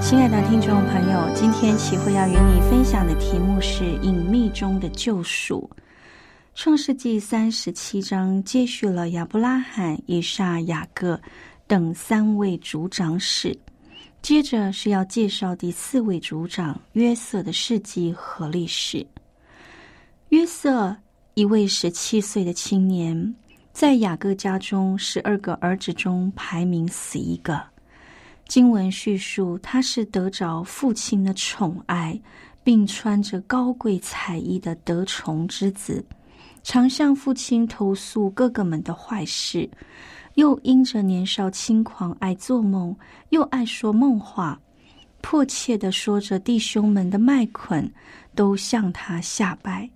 亲爱的听众朋友，今天齐慧要与你分享的题目是《隐秘中的救赎》。创世纪三十七章接续了亚伯拉罕、以撒、雅各等三位族长史，接着是要介绍第四位族长约瑟的事迹和历史。约瑟，一位十七岁的青年，在雅各家中十二个儿子中排名死一个。经文叙述，他是得着父亲的宠爱，并穿着高贵彩衣的得宠之子，常向父亲投诉哥哥们的坏事，又因着年少轻狂，爱做梦，又爱说梦话，迫切的说着弟兄们的麦捆都向他下拜，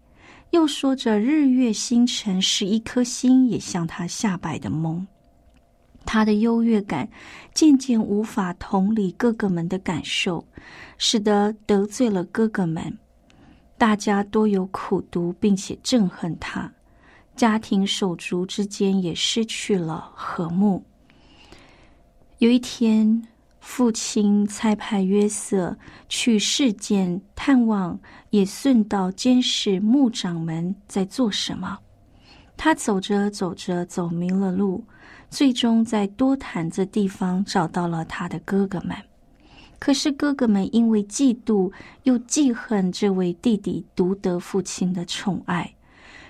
又说着日月星辰十一颗星也向他下拜的梦。他的优越感渐渐无法同理哥哥们的感受，使得得罪了哥哥们。大家多有苦读，并且憎恨他。家庭手足之间也失去了和睦。有一天，父亲差派约瑟去事件探望，也顺道监视牧长们在做什么。他走着走着，走迷了路。最终在多坦这地方找到了他的哥哥们，可是哥哥们因为嫉妒又记恨这位弟弟独得父亲的宠爱，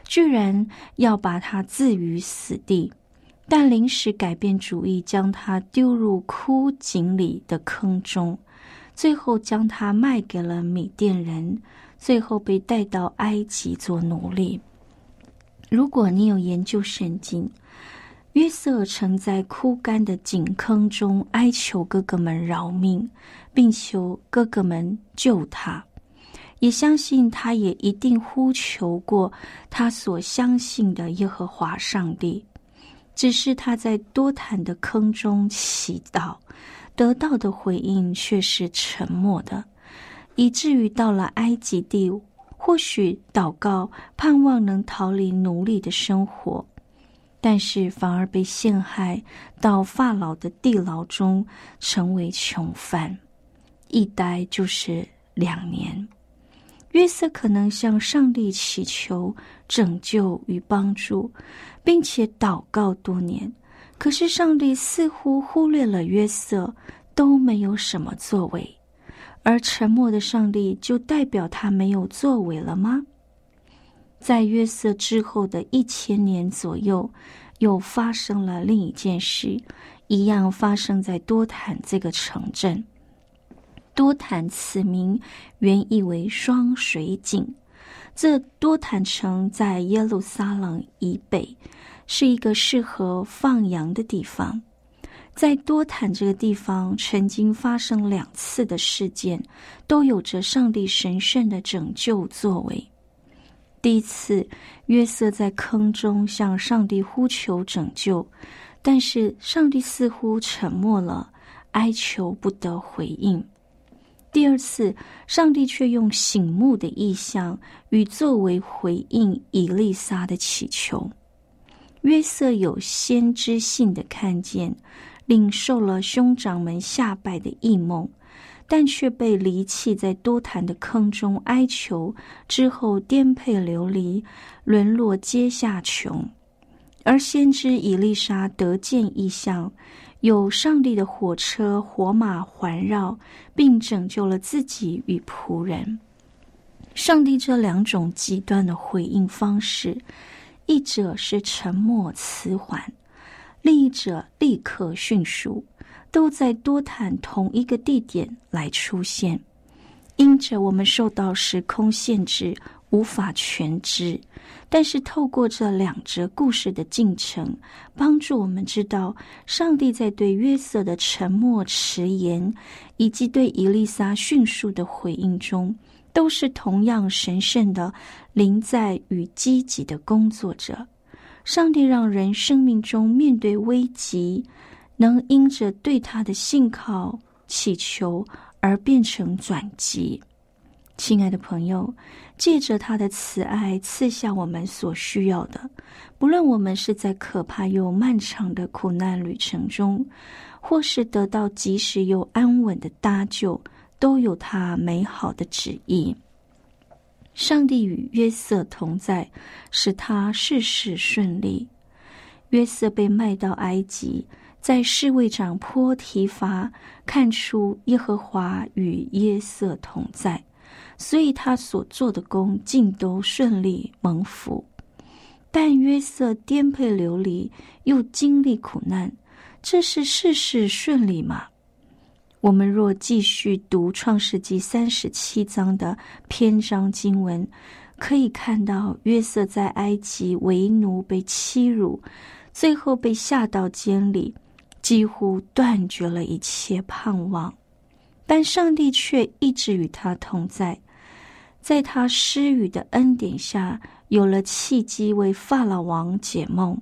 居然要把他置于死地，但临时改变主意，将他丢入枯井里的坑中，最后将他卖给了米甸人，最后被带到埃及做奴隶。如果你有研究圣经。约瑟曾在枯干的井坑中哀求哥哥们饶命，并求哥哥们救他，也相信他也一定呼求过他所相信的耶和华上帝。只是他在多坦的坑中祈祷，得到的回应却是沉默的，以至于到了埃及地，或许祷告盼望能逃离奴隶的生活。但是反而被陷害到法老的地牢中，成为囚犯，一待就是两年。约瑟可能向上帝祈求拯救与帮助，并且祷告多年，可是上帝似乎忽略了约瑟，都没有什么作为。而沉默的上帝就代表他没有作为了吗？在约瑟之后的一千年左右，又发生了另一件事，一样发生在多坦这个城镇。多坦此名原意为双水井，这多坦城在耶路撒冷以北，是一个适合放羊的地方。在多坦这个地方，曾经发生两次的事件，都有着上帝神圣的拯救作为。第一次，约瑟在坑中向上帝呼求拯救，但是上帝似乎沉默了，哀求不得回应。第二次，上帝却用醒目的意象与作为回应以利沙的祈求。约瑟有先知性的看见，领受了兄长们下拜的异梦。但却被离弃在多潭的坑中哀求，之后颠沛流离，沦落阶下穷。而先知以丽莎得见异象，有上帝的火车火马环绕，并拯救了自己与仆人。上帝这两种极端的回应方式，一者是沉默迟缓，另一者立刻迅速，都在多坦同一个地点来出现。因着我们受到时空限制，无法全知，但是透过这两则故事的进程，帮助我们知道，上帝在对约瑟的沉默迟延，以及对伊丽莎迅速的回应中，都是同样神圣的临在与积极的工作者。上帝让人生命中面对危机，能因着对他的信靠祈求。而变成转机，亲爱的朋友，借着他的慈爱赐下我们所需要的，不论我们是在可怕又漫长的苦难旅程中，或是得到及时又安稳的搭救，都有他美好的旨意。上帝与约瑟同在，使他事事顺利。约瑟被卖到埃及。在侍卫长坡提伐看出耶和华与耶瑟同在，所以他所做的工尽都顺利蒙福。但约瑟颠沛流离，又经历苦难，这是事事顺利吗？我们若继续读创世纪三十七章的篇章经文，可以看到约瑟在埃及为奴被欺辱，最后被下到监里。几乎断绝了一切盼望，但上帝却一直与他同在，在他施予的恩典下，有了契机为法老王解梦，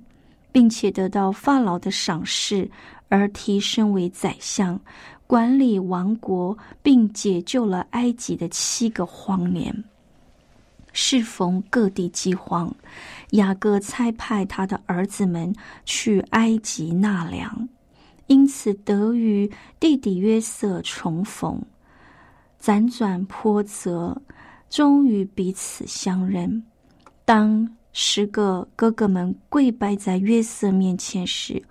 并且得到法老的赏识，而提升为宰相，管理王国，并解救了埃及的七个荒年。适逢各地饥荒，雅各差派他的儿子们去埃及纳粮。因此得与弟弟约瑟重逢，辗转波折，终于彼此相认。当十个哥哥们跪拜在约瑟面前时，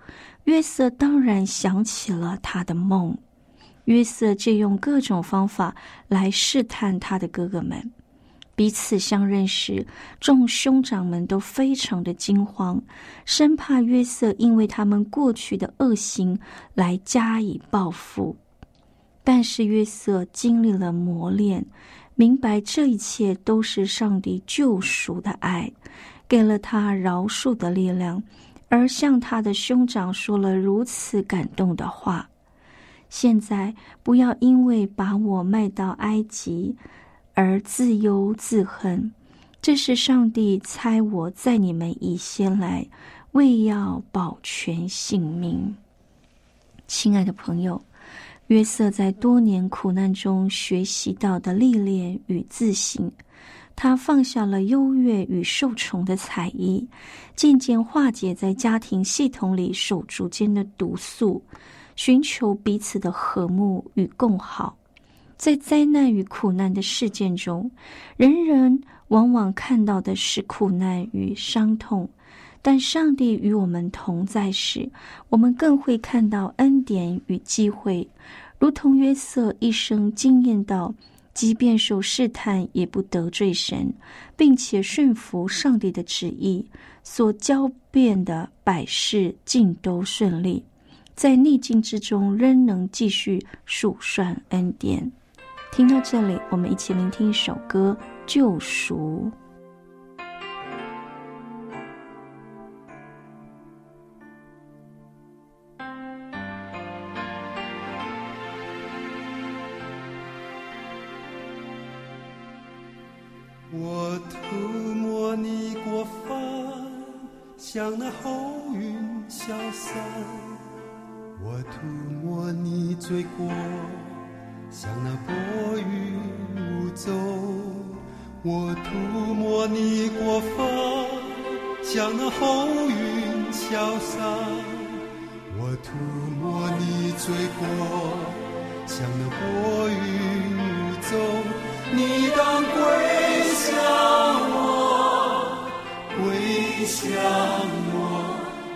约瑟当然想起了他的梦。约瑟借用各种方法来试探他的哥哥们。彼此相认时，众兄长们都非常的惊慌，生怕约瑟因为他们过去的恶行来加以报复。但是约瑟经历了磨练，明白这一切都是上帝救赎的爱，给了他饶恕的力量，而向他的兄长说了如此感动的话：现在不要因为把我卖到埃及。而自忧自恨，这是上帝猜我在你们以先来，为要保全性命。亲爱的朋友，约瑟在多年苦难中学习到的历练与自信，他放下了优越与受宠的才艺，渐渐化解在家庭系统里手足间的毒素，寻求彼此的和睦与共好。在灾难与苦难的事件中，人人往往看到的是苦难与伤痛，但上帝与我们同在时，我们更会看到恩典与机会。如同约瑟一生经验到，即便受试探，也不得罪神，并且顺服上帝的旨意，所交变的百事尽都顺利，在逆境之中仍能继续数算恩典。听到这里，我们一起聆听一首歌《救赎》。我涂抹你过犯，像那后云消散；我涂抹你罪过。像那红云消散，我涂抹你罪过。像那薄云雾走，你当归向我，归向我。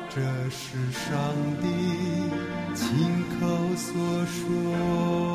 这是上帝亲口所说。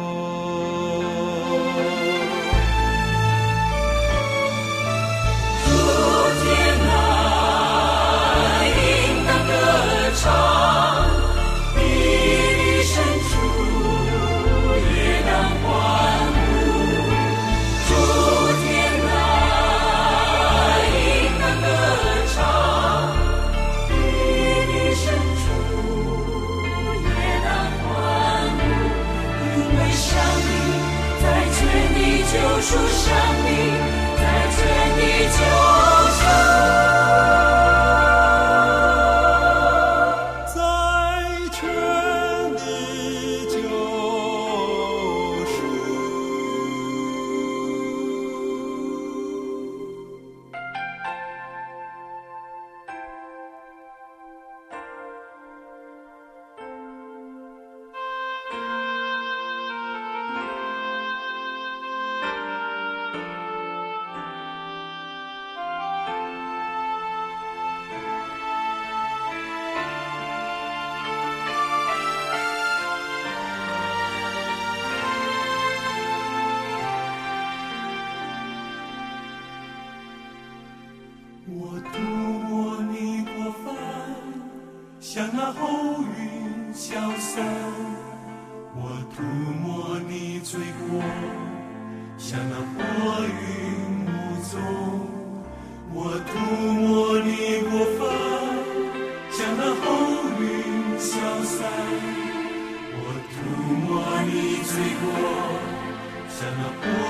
Sen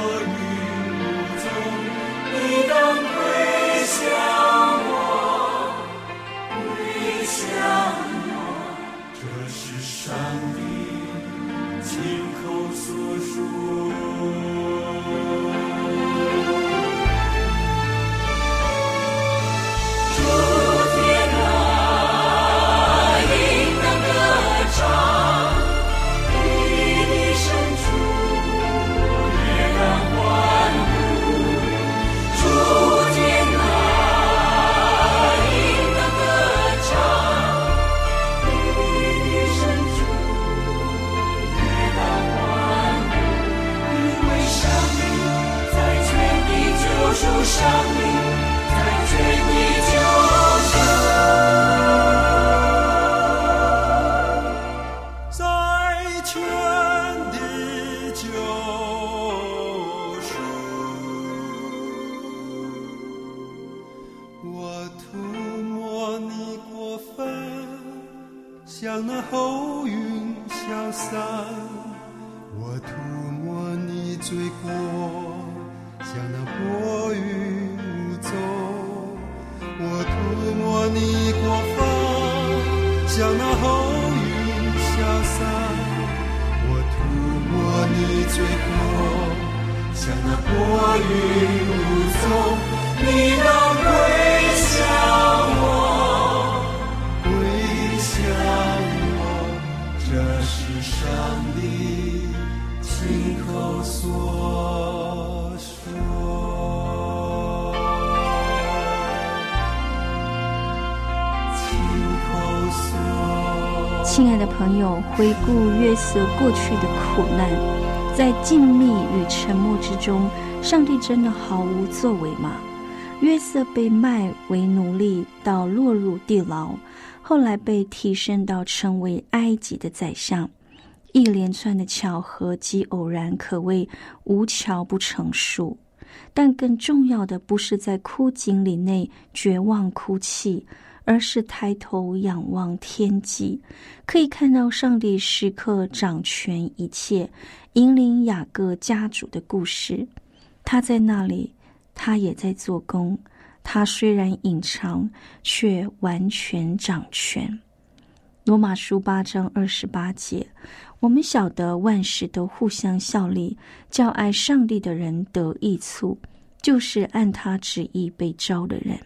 上帝感觉你就像在圈的救赎，我涂抹你过分，像那后云消散。像那好云消散，我涂抹你嘴角，像那薄云无踪。你能归向我，归向我，这是上帝亲口所说。亲爱的朋友，回顾约瑟过去的苦难，在静谧与沉默之中，上帝真的毫无作为吗？约瑟被卖为奴隶，到落入地牢，后来被提升到成为埃及的宰相，一连串的巧合及偶然，可谓无巧不成书。但更重要的，不是在枯井里内绝望哭泣。而是抬头仰望天际，可以看到上帝时刻掌权一切，引领雅各家族的故事。他在那里，他也在做工。他虽然隐藏，却完全掌权。罗马书八章二十八节，我们晓得万事都互相效力，叫爱上帝的人得益处，就是按他旨意被招的人。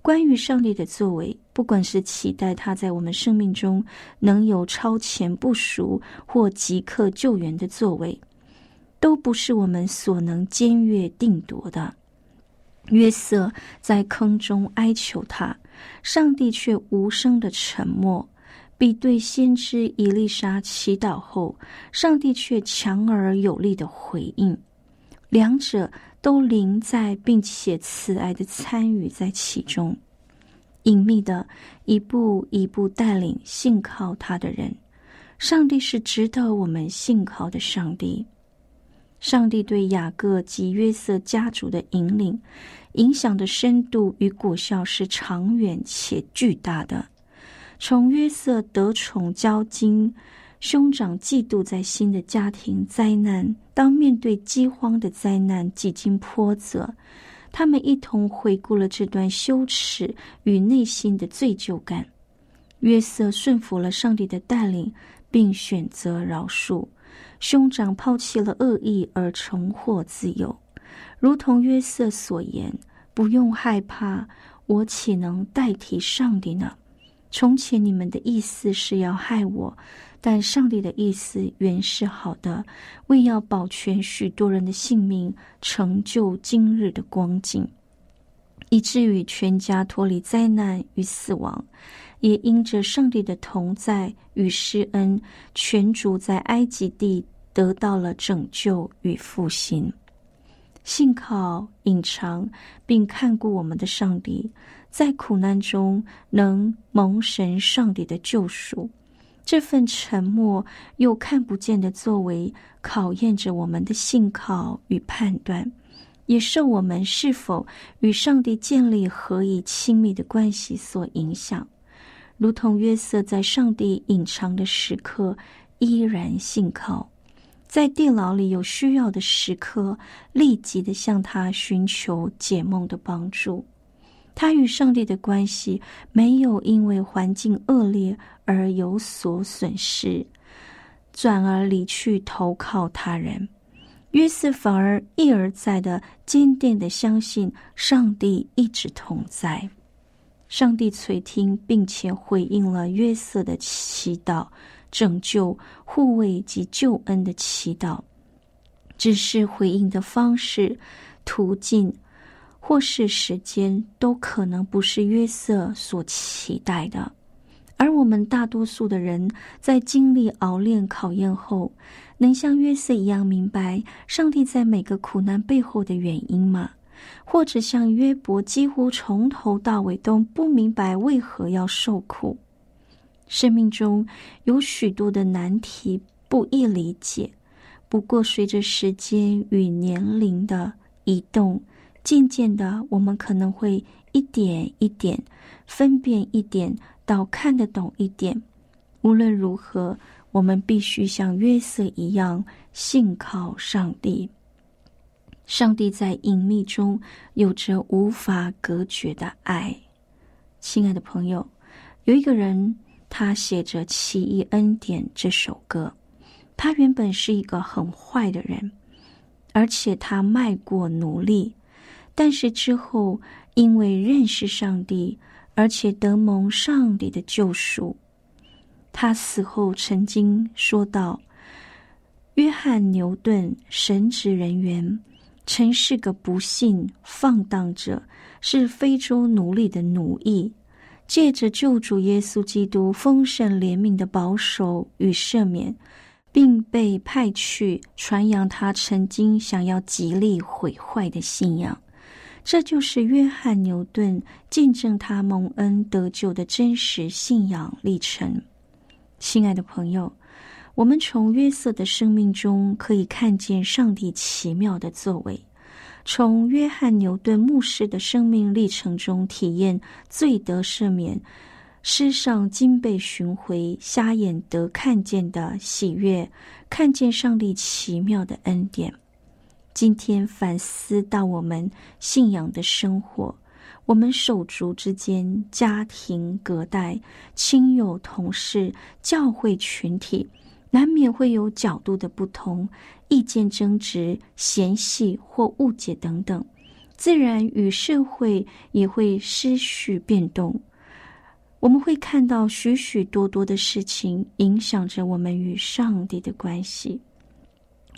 关于上帝的作为，不管是期待他在我们生命中能有超前部署或即刻救援的作为，都不是我们所能僭越定夺的。约瑟在坑中哀求他，上帝却无声的沉默；比对先知伊丽莎祈祷后，上帝却强而有力的回应。两者都临在，并且慈爱的参与在其中，隐秘的一步一步带领信靠他的人。上帝是值得我们信靠的上帝。上帝对雅各及约瑟家族的引领，影响的深度与果效是长远且巨大的。从约瑟得宠交金，兄长嫉妒在心的家庭灾难，当面对饥荒的灾难几经波折，他们一同回顾了这段羞耻与内心的罪疚感。约瑟顺服了上帝的带领，并选择饶恕。兄长抛弃了恶意而重获自由，如同约瑟所言：“不用害怕，我岂能代替上帝呢？从前你们的意思是要害我，但上帝的意思原是好的，为要保全许多人的性命，成就今日的光景，以至于全家脱离灾难与死亡。”也因着上帝的同在与施恩，全族在埃及地得到了拯救与复兴。信靠、隐藏并看顾我们的上帝，在苦难中能蒙神上帝的救赎。这份沉默又看不见的作为，考验着我们的信靠与判断，也受我们是否与上帝建立何以亲密的关系所影响。如同约瑟在上帝隐藏的时刻依然信靠，在地牢里有需要的时刻，立即的向他寻求解梦的帮助。他与上帝的关系没有因为环境恶劣而有所损失，转而离去投靠他人。约瑟反而一而再的坚定的相信上帝一直同在。上帝垂听，并且回应了约瑟的祈祷，拯救、护卫及救恩的祈祷。只是回应的方式、途径或是时间，都可能不是约瑟所期待的。而我们大多数的人在经历熬炼考验后，能像约瑟一样明白上帝在每个苦难背后的原因吗？或者像约伯，几乎从头到尾都不明白为何要受苦。生命中有许多的难题不易理解，不过随着时间与年龄的移动，渐渐的，我们可能会一点一点分辨一点，到看得懂一点。无论如何，我们必须像约瑟一样信靠上帝。上帝在隐秘中有着无法隔绝的爱，亲爱的朋友，有一个人，他写着《奇异恩典》这首歌。他原本是一个很坏的人，而且他卖过奴隶，但是之后因为认识上帝，而且得蒙上帝的救赎，他死后曾经说道：“约翰牛顿，神职人员。”曾是个不幸放荡者，是非洲奴隶的奴役，借着救主耶稣基督丰盛怜悯的保守与赦免，并被派去传扬他曾经想要极力毁坏的信仰。这就是约翰牛顿见证他蒙恩得救的真实信仰历程。亲爱的朋友。我们从约瑟的生命中可以看见上帝奇妙的作为，从约翰牛顿牧师的生命历程中体验罪得赦免、世上经被寻回、瞎眼得看见的喜悦，看见上帝奇妙的恩典。今天反思到我们信仰的生活，我们手足之间、家庭隔代、亲友同事、教会群体。难免会有角度的不同、意见争执、嫌隙或误解等等，自然与社会也会失序变动。我们会看到许许多多的事情影响着我们与上帝的关系。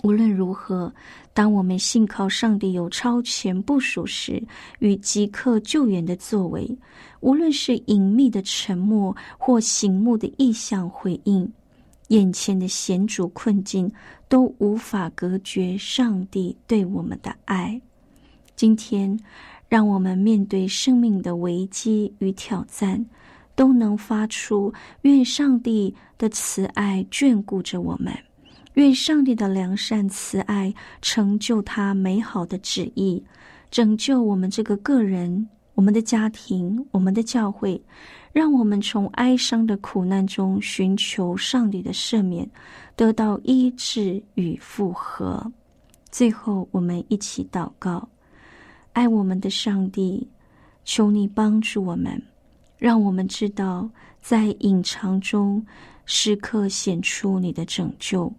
无论如何，当我们信靠上帝有超前部署时，与即刻救援的作为，无论是隐秘的沉默或醒目的意向回应，眼前的险阻困境都无法隔绝上帝对我们的爱。今天，让我们面对生命的危机与挑战，都能发出愿上帝的慈爱眷顾着我们。愿上帝的良善慈爱成就他美好的旨意，拯救我们这个个人、我们的家庭、我们的教会，让我们从哀伤的苦难中寻求上帝的赦免，得到医治与复合。最后，我们一起祷告：爱我们的上帝，求你帮助我们，让我们知道在隐藏中时刻显出你的拯救。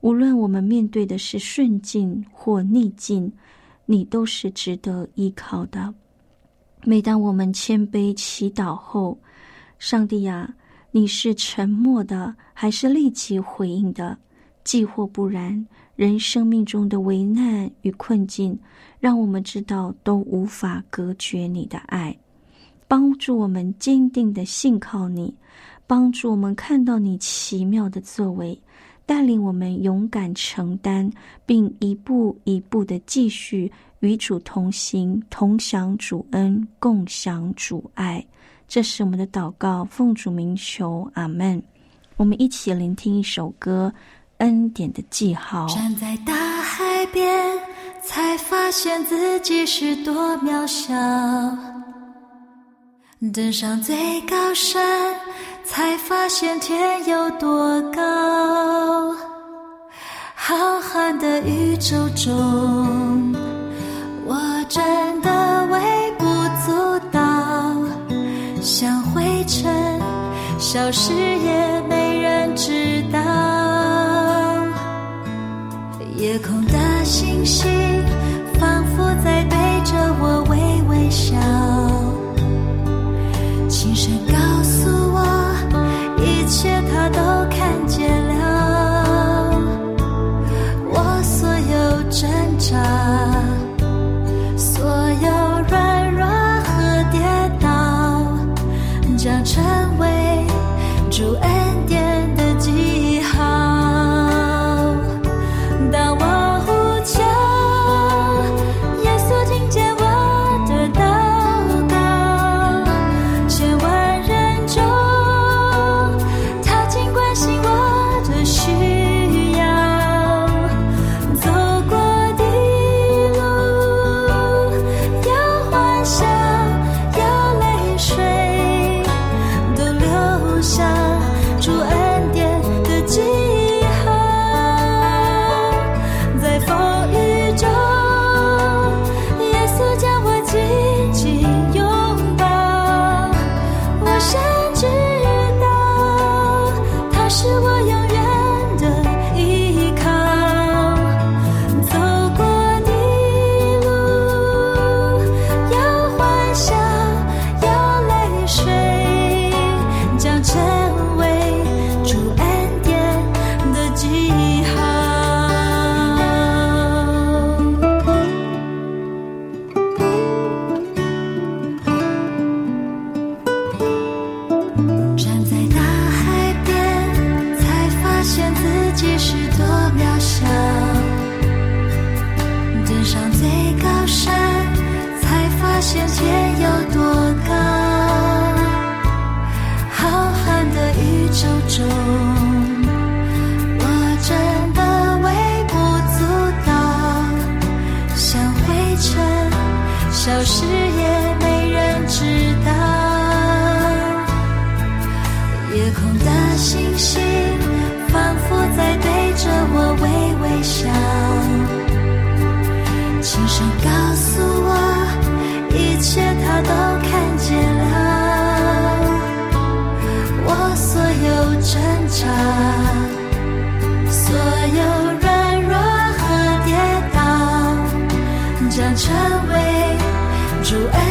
无论我们面对的是顺境或逆境，你都是值得依靠的。每当我们谦卑祈祷后，上帝呀，你是沉默的，还是立即回应的？既或不然，人生命中的危难与困境，让我们知道都无法隔绝你的爱，帮助我们坚定的信靠你，帮助我们看到你奇妙的作为。带领我们勇敢承担，并一步一步的继续与主同行，同享主恩，共享主爱。这是我们的祷告，奉主名求，阿门。我们一起聆听一首歌，《恩典的记号》。站在大海边，才发现自己是多渺小；登上最高山。才发现天有多高，浩瀚的宇宙中，我真的微不足道，像灰尘消失也没人知道。夜空的星星仿佛在对着我微微笑，所有软弱和跌倒，将成为主恩。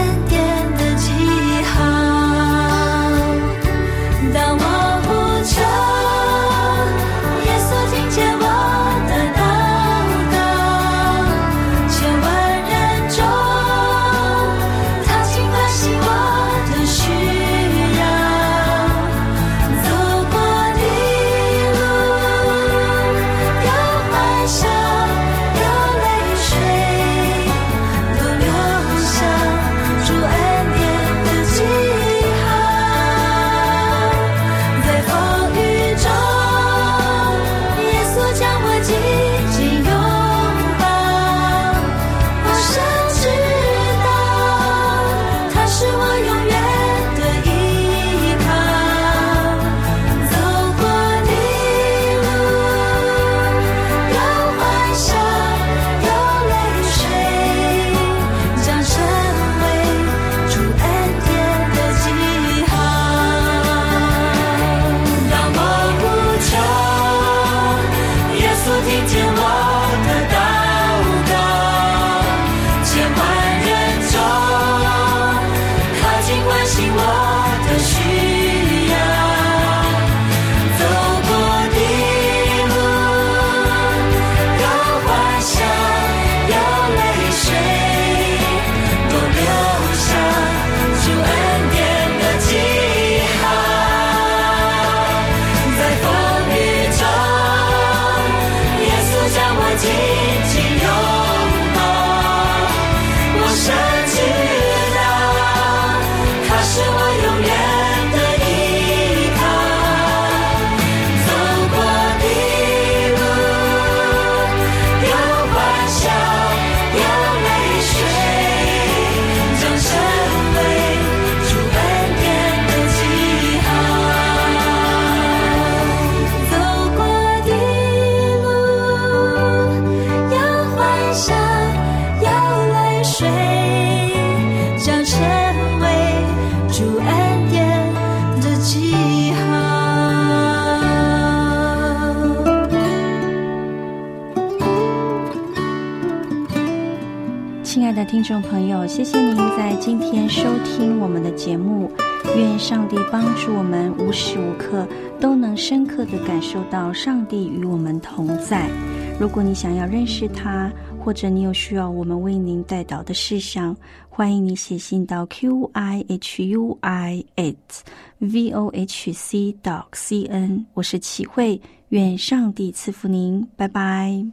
亲爱的听众朋友，谢谢您在今天收听我们的节目。愿上帝帮助我们无时无刻都能深刻的感受到上帝与我们同在。如果你想要认识他，或者你有需要我们为您带导的事项，欢迎你写信到 q i h u i at v o h c dot c n。我是启慧，愿上帝赐福您，拜拜。